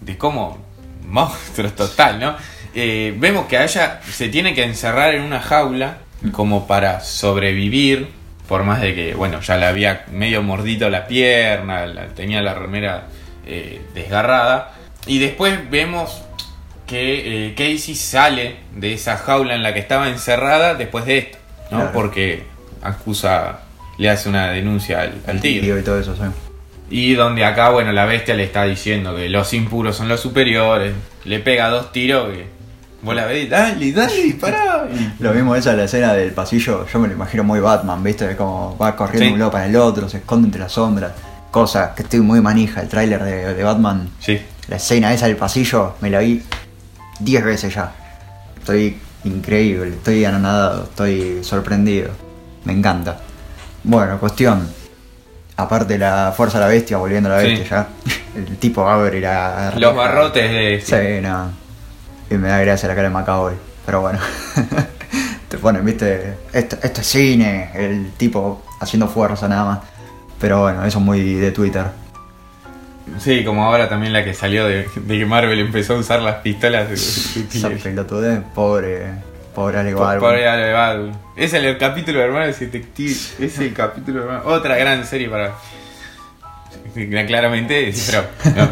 de cómo monstruos total, ¿no? Eh, vemos que a ella se tiene que encerrar en una jaula como para sobrevivir, por más de que, bueno, ya le había medio mordito la pierna, la- tenía la remera eh, desgarrada. Y después vemos que eh, Casey sale de esa jaula en la que estaba encerrada después de esto, ¿no? Claro. Porque acusa, le hace una denuncia al, al tigre. Tío y todo eso, sí. Y donde acá, bueno, la bestia le está diciendo que los impuros son los superiores. Le pega dos tiros que vos la ves, dale, dale, dispará. Lo mismo esa la escena del pasillo, yo me lo imagino muy Batman, ¿viste? Como va corriendo Sí. un lado para el otro, se esconde entre las sombras. Cosa que estoy muy manija, el tráiler de, de Batman, Sí. la escena esa del pasillo, me la vi 10 veces ya. Estoy increíble, estoy anonadado, estoy sorprendido. Me encanta. Bueno, cuestión. Aparte de la fuerza de la bestia, volviendo a la Sí. bestia ya. El tipo abre la. Los barrotes de... Sí, no. Y me da gracia la cara de Macaboy. Pero bueno, te ponen, viste, esto, esto es cine, el tipo haciendo fuerza nada más. Pero bueno, eso es muy de Twitter. Sí, como ahora también la que salió de, de que Marvel empezó a usar las pistolas. de- Esa de- pobre, pobre Alec Por, Baldwin. por Ale Baldwin. Es el, el capítulo de Hermanos Detectives. Es el capítulo de Hermanos. Otra gran serie para. Claramente, sí, pero. no.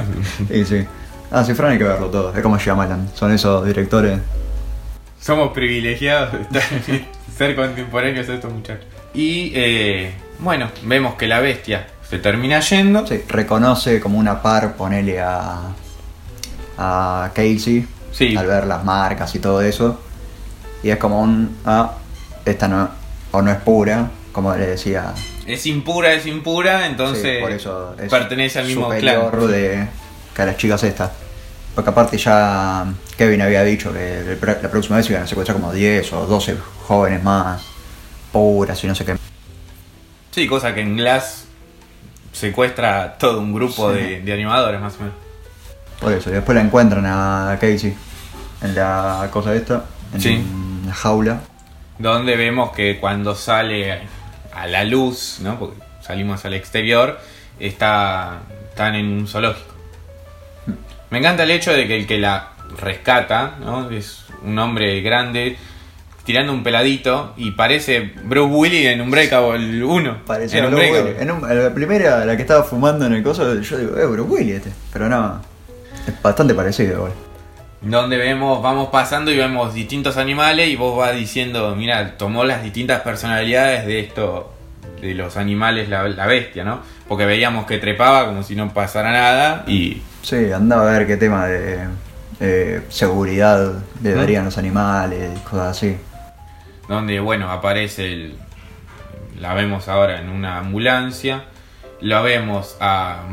Sí, sí. Ah, Cifrón hay que verlo todo. Es como Shyamalan. Son esos directores. Somos privilegiados de estar- ser contemporáneos a estos muchachos. Y eh, bueno, vemos que la bestia se termina yendo. Sí, reconoce como una par, ponele a. a Casey. Sí. Al ver las marcas y todo eso. Y es como un. Ah, esta no. O no es pura, como le decía. Es impura, es impura, entonces Sí, por eso es pertenece al mismo superior clan. de que a las chicas estas. Porque aparte ya Kevin había dicho que la próxima vez iban a secuestrar como 10 o 12 jóvenes más puras y no sé qué. Sí, cosa que en Glass secuestra a todo un grupo Sí. de, de animadores, más o menos. Por eso, y después la encuentran a Casey en la cosa esta, en Sí. La jaula. Donde vemos que cuando sale a la luz, ¿no? Porque salimos al exterior, está, están en un zoológico. Me encanta el hecho de que el que la rescata, ¿no? Es un hombre grande tirando un peladito y parece Bruce Willis en 1. En Bruce Unbreakable. Willis. En un- en la primera, la que estaba fumando en el coso, yo digo, eh, Bruce Willis este. Pero no, es bastante parecido igual. Donde vemos, vamos pasando y vemos distintos animales y vos vas diciendo, mira, tomó las distintas personalidades de esto, de los animales, la, la bestia, ¿no? Porque veíamos que trepaba como si no pasara nada y Sí, andaba a ver qué tema de eh, seguridad le ¿Mm? darían los animales cosas así. donde, bueno, aparece el... La vemos ahora en una ambulancia, la vemos a...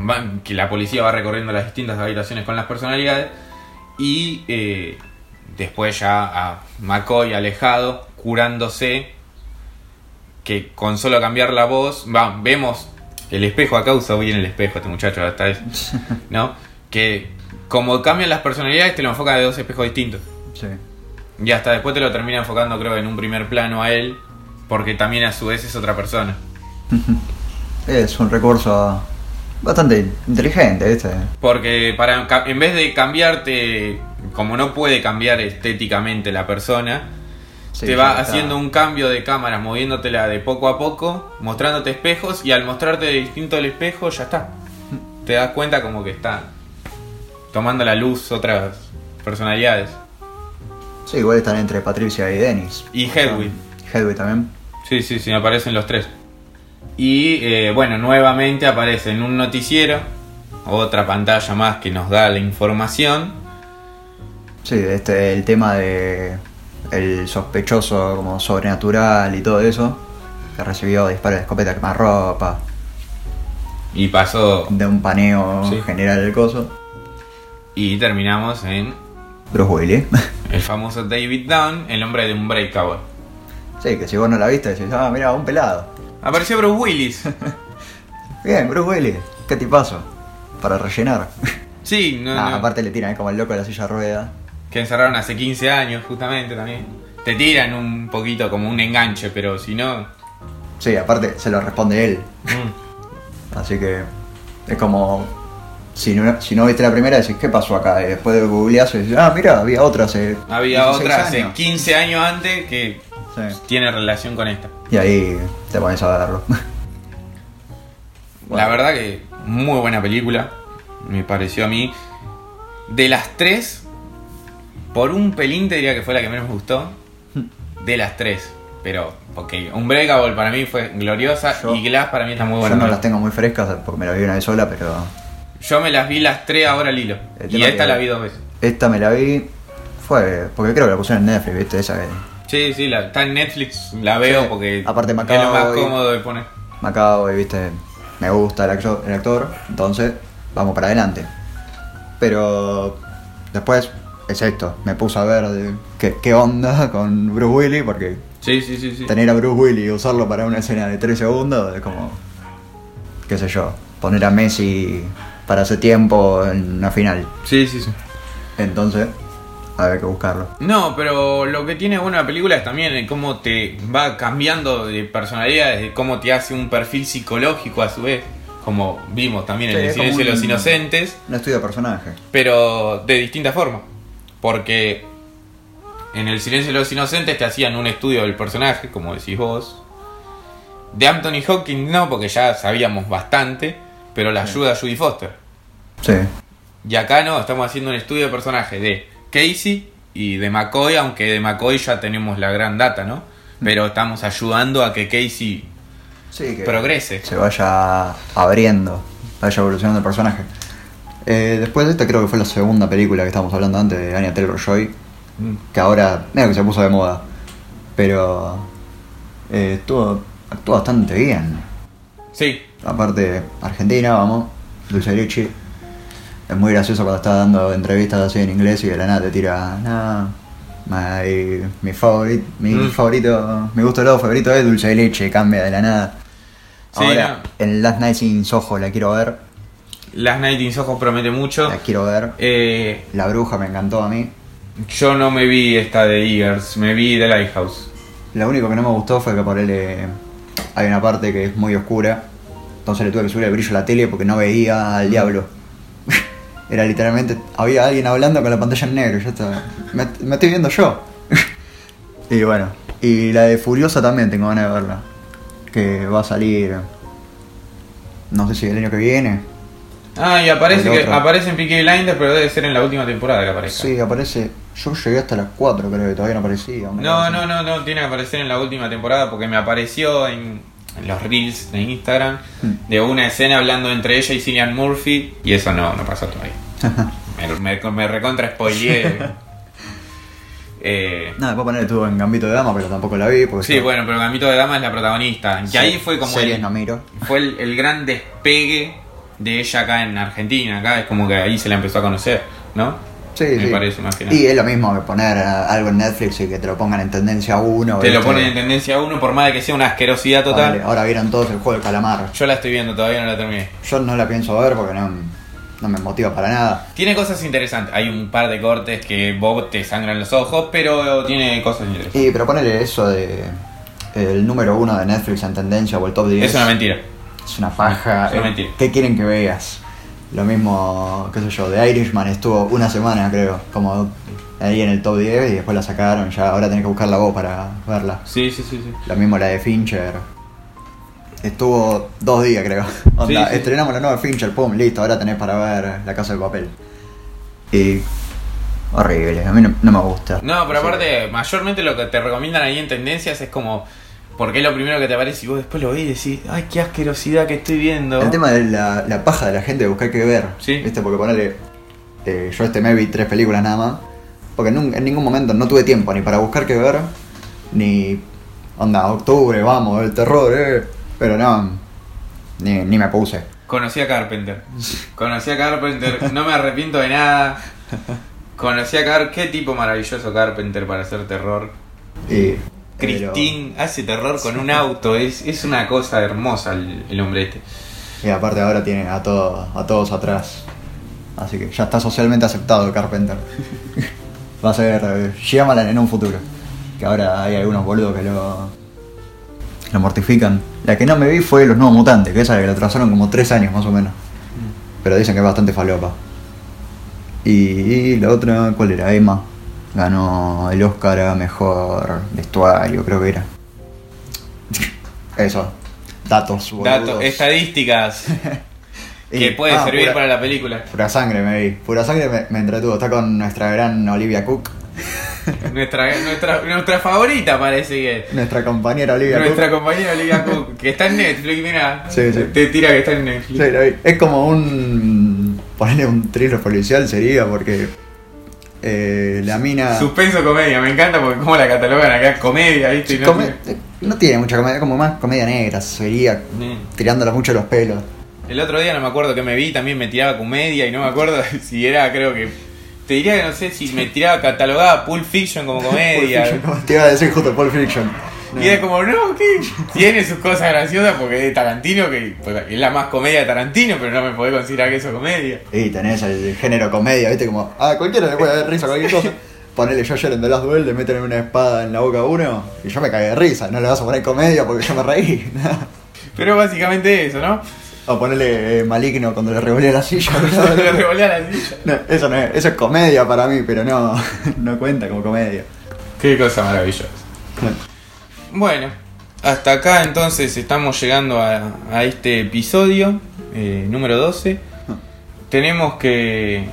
que la policía va recorriendo las distintas habitaciones con las personalidades y eh, después ya a McCoy alejado, curándose, que con solo cambiar la voz, va, vemos el espejo, acá usa bien el espejo este muchacho hasta es, ¿no? Que como cambian las personalidades te lo enfoca de dos espejos distintos. Sí. Y hasta después te lo termina enfocando creo en un primer plano a él, porque también a su vez es otra persona. Es un recurso bastante inteligente, este. Porque para en vez de cambiarte, como no puede cambiar estéticamente la persona, Sí, te va haciendo un cambio de cámara, moviéndotela de poco a poco, mostrándote espejos y al mostrarte distinto el espejo ya está. Te das cuenta como que está tomando la luz otras personalidades. Sí, igual están entre Patricia y Dennis. Y Hedwig. Hedwig también. Sí, sí, sí, aparecen los tres. Y eh, bueno, nuevamente aparece en un noticiero, otra pantalla más que nos da la información. Sí, este, el tema de el sospechoso como sobrenatural y todo eso. Que recibió disparos de escopeta quemarropa, Y pasó. de un paneo Sí. general del coso. Y terminamos en Bruce Willis. el famoso David Dunn, el hombre de un breakable. sí, que si vos no la viste decís, ah, mira, un pelado. Apareció Bruce Willis. Bien, Bruce Willis, ¿qué tipazo? Para rellenar. Sí, no, Ah, no, aparte le tiran como el loco de la silla rueda. que encerraron hace 15 años, justamente también. Te tiran un poquito como un enganche, pero si no. Sí, aparte se lo responde él. mm. Así que es como. Si no, si no viste la primera, decís, ¿qué pasó acá? Y después de googleazo, decís, ah, mira, había otra hace. Había 16 otra hace años". 15 años antes que Sí. tiene relación con esta. Y ahí te pones a verlo. La verdad que muy buena película, me pareció a mí. De las tres, por un pelín te diría que fue la que menos me gustó. De las tres. Pero, porque Unbreakable para mí fue gloriosa Yo- y Glass para mí está muy Yo buena. no también. las tengo muy frescas porque me las vi una vez sola, pero Yo me las vi las tres ahora al hilo. Y esta que- la vi dos veces. esta me la vi. Fue. Porque creo que la pusieron en Netflix, ¿viste? Esa que. Sí, sí, la, está en Netflix, la veo Sí, porque aparte es lo más Macao cómodo de poner. me acabo y viste, me gusta el actor, el actor, entonces vamos para adelante. Pero después es esto, me puse a ver de qué, qué onda con Bruce Willis, porque Sí, sí, sí, sí. tener a Bruce Willis y usarlo para una escena de 3 segundos es como, qué sé yo, poner a Messi para hace tiempo en una final. Sí, sí, sí. Entonces Había que buscarlo. No, pero lo que tiene buena película es también cómo te va cambiando de personalidad, de cómo te hace un perfil psicológico a su vez, como vimos también en Sí, El Silencio de los Inocentes, Un estudio de personaje. pero de distinta forma. Porque en El Silencio de los Inocentes te hacían un estudio del personaje, como decís vos. De Anthony Hopkins no, porque ya sabíamos bastante, pero la ayuda a Judy Foster. Sí. Y acá no, estamos haciendo un estudio de personaje de Casey y de McCoy, aunque de McCoy ya tenemos la gran data, ¿no? Pero estamos ayudando a que Casey Sí, que progrese. se vaya abriendo, vaya evolucionando el personaje. Eh, después de esta creo que fue la segunda película que estábamos hablando antes de Anya Taylor-Joy, Mm. que ahora medio que se puso de moda, pero eh, estuvo, actuó bastante bien. Sí, Aparte, Argentina, vamos, Dulce Ricci. Es muy gracioso cuando está dando entrevistas así en inglés y de la nada te tira, no, my- mi, favorito, mi Mm. favorito, mi gusto helado favorito es Dulce de Leche, cambia de la nada. Sí, Ahora, en Last Night in Soho la quiero ver, Las Night in Ojos promete mucho. la quiero ver. Eh, La bruja me encantó a mí. yo no me vi esta de Eagers, me vi The Lighthouse. Lo único que no me gustó fue que por él eh, hay una parte que es muy oscura. Entonces le tuve que subir el brillo a la tele porque no veía al diablo. Era literalmente, había alguien hablando con la pantalla en negro. y Yo estaba, me, me estoy viendo yo. y bueno, y la de Furiosa también tengo ganas de verla. Que va a salir, no sé si el año que viene. Ah, y aparece, que, aparece en Peaky Blinders, pero debe ser en la última temporada que aparezca. Sí, aparece. Yo llegué hasta las 4, creo que todavía no aparecía. No, no, no, no, tiene que aparecer en la última temporada porque me apareció en los reels de Instagram Hmm. de una escena hablando entre ella y Cillian Murphy y eso no, no pasó todavía. me, me, me recontra spoileé. Eh, Nada, después ponerle estuvo en Gambito de Dama, pero tampoco la vi. Porque sí, bueno, pero Gambito de Dama es la protagonista. Que ahí fue como Series el, no miro. fue el, el gran despegue de ella acá en Argentina. Acá es como que ahí se la empezó a conocer, ¿no? Sí, Me sí. parece más que nada. Y es lo mismo que poner algo en Netflix y que te lo pongan en tendencia uno. Te lo ponen en tendencia uno por más de que sea una asquerosidad total. Vale, ahora vieron todos el juego del calamar. Yo la estoy viendo, todavía no la terminé. Yo no la pienso ver porque no, no me motiva para nada. Tiene cosas interesantes. Hay un par de cortes que Bob te sangran los ojos, pero tiene cosas interesantes. Y pero ponele eso de el número uno de Netflix en tendencia o el top 10. Es una mentira. Es una paja. Es una mentira. ¿Qué quieren que veas? Lo mismo, qué sé yo, de Irishman estuvo una semana creo, como ahí en el top 10 y después la sacaron. Ya ahora tenés que buscarla vos para verla. Sí, sí, sí, sí. Lo mismo la de Fincher. Estuvo dos días, creo. Onda, Sí, sí. estrenamos la nueva Fincher, pum, listo, ahora tenés para ver La Casa de Papel. Y. Horrible, a mí no, no me gusta. No, pero aparte, mayormente lo que te recomiendan ahí en tendencias es como. Porque es lo primero que te aparece y vos después lo ves y decís, ay, qué asquerosidad que estoy viendo. El tema de la, la paja de la gente de buscar qué ver. Sí. ¿Viste? Porque ponerle. eh, yo este me vi tres películas nada más. Porque en ningún momento no tuve tiempo ni para buscar qué ver. Ni. Onda, octubre, vamos, el terror, eh. Pero no. Ni, ni me puse. Conocí a Carpenter. Conocí a Carpenter, no me arrepiento de nada. Conocí a Carpenter, qué tipo maravilloso Carpenter para hacer terror. Y. Christine hace terror con un auto, es, es una cosa hermosa el, el hombre este. Y aparte ahora tiene a, todo, a todos atrás. Así que ya está socialmente aceptado Carpenter. Va a ser Shyamalan en un futuro. Que ahora hay algunos boludos que lo, lo mortifican. La que no me vi fue Los Nuevos Mutantes, que esa que la trazaron como tres años más o menos. Pero dicen que es bastante falopa. Y, y la otra, ¿cuál era? Emma. Ganó el Oscar a Mejor Vestuario, creo que era. Eso. Datos. Datos, estadísticas que Y- puede ah, servir pura- para la película. Pura sangre me vi. Pura sangre me, me entretuvo. Está con nuestra gran Olivia Cook. Nuestra, nuestra, nuestra favorita parece que es. Nuestra compañera Olivia Nuestra Cook. compañera Olivia Cook, que está en Netflix, mira. Sí, sí. Te tira que está en Netflix. Sí. Es como un. Ponerle un thriller policial sería porque. Eh, la mina. Suspenso comedia, me encanta porque como la catalogan acá, comedia, ¿viste? No come- no tiene mucha comedia, como más comedia negra, sería tirándola mucho los pelos. El otro día no me acuerdo que me vi, también me tiraba comedia y no me acuerdo si era, creo que. Te diría que no sé si me tiraba catalogada Pulp Fiction como comedia. Fiction, como te iba a decir justo Pulp Fiction. Y era como, no, ¿qué? Tiene sus cosas graciosas porque es de Tarantino, que pues, es la más comedia de Tarantino, pero no me podés considerar que eso es comedia. Y tenés el género comedia, viste, como. Ah, cualquiera le puede dar risa a cualquier cosa. Ponele yo en The Last Duel, le meten una espada en la boca a uno y yo me cagué de risa. No le vas a poner comedia porque yo me reí. Pero básicamente eso, ¿no? O ponerle eh, maligno cuando le revolea la silla. Le revolea la silla. No, eso no es, eso es comedia para mí, pero no, no cuenta como comedia. Qué cosa maravillosa. Bueno, hasta acá entonces estamos llegando a, a este episodio eh, número 12. Tenemos que...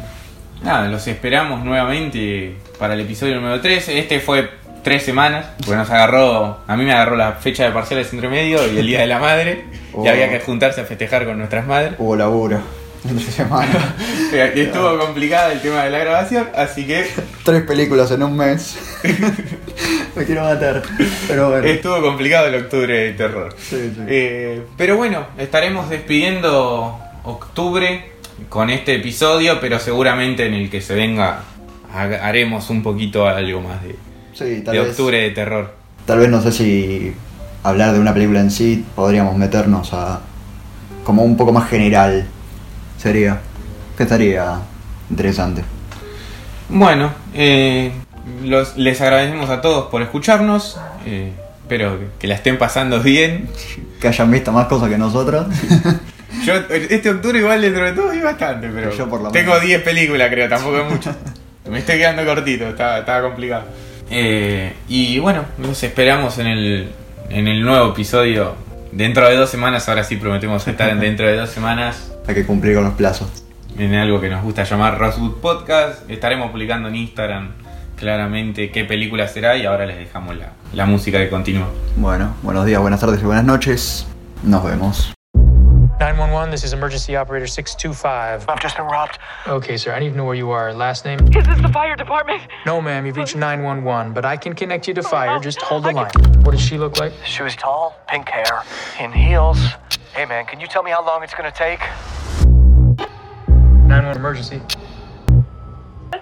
Nada, los esperamos nuevamente para el episodio número 13. Este fue tres semanas, porque nos agarró... A mí me agarró la fecha de parciales entre medio y el Día de la Madre. Oh. Y había que juntarse a festejar con nuestras madres. hubo laburo. Entre semana. Y Estuvo complicado el tema de la grabación, así que Tres películas en un mes. me quiero matar. Pero bueno. estuvo complicado el octubre de terror. Sí, sí. Eh, pero bueno, estaremos despidiendo octubre con este episodio, pero seguramente en el que se venga ha- haremos un poquito algo más de, Sí, tal de vez. octubre de terror. Tal vez no sé si hablar de una película en sí podríamos meternos a como un poco más general. Sería. Que estaría interesante. Bueno, eh, los- les agradecemos a todos por escucharnos. eh, espero que- la estén pasando bien. Que hayan visto más cosas que nosotros. Yo este octubre igual dentro de todo vi bastante, pero Yo por lo tengo menos. 10 películas creo, tampoco es mucho. Me estoy quedando cortito, estaba, estaba complicado. Eh, y bueno, nos esperamos en el, en el nuevo episodio. Dentro de dos semanas, ahora sí prometemos estar en dentro de dos semanas Hay que cumplir con los plazos. en algo que nos gusta llamar Rosewood Podcast. Estaremos publicando en Instagram claramente qué película será y ahora les dejamos la, la música que continúa. Bueno, buenos días, buenas tardes y buenas noches. Nos vemos. 911, this is emergency operator 625. I've just been robbed. Okay, sir, I need to know where you are. Last name? Is this the fire department? No, ma'am, you've reached 911, but I can connect you to fire. Just hold the I line. can- What does she look like? She was tall, pink hair, in heels. Hey man, can you tell me how long it's gonna take? 911 emergency.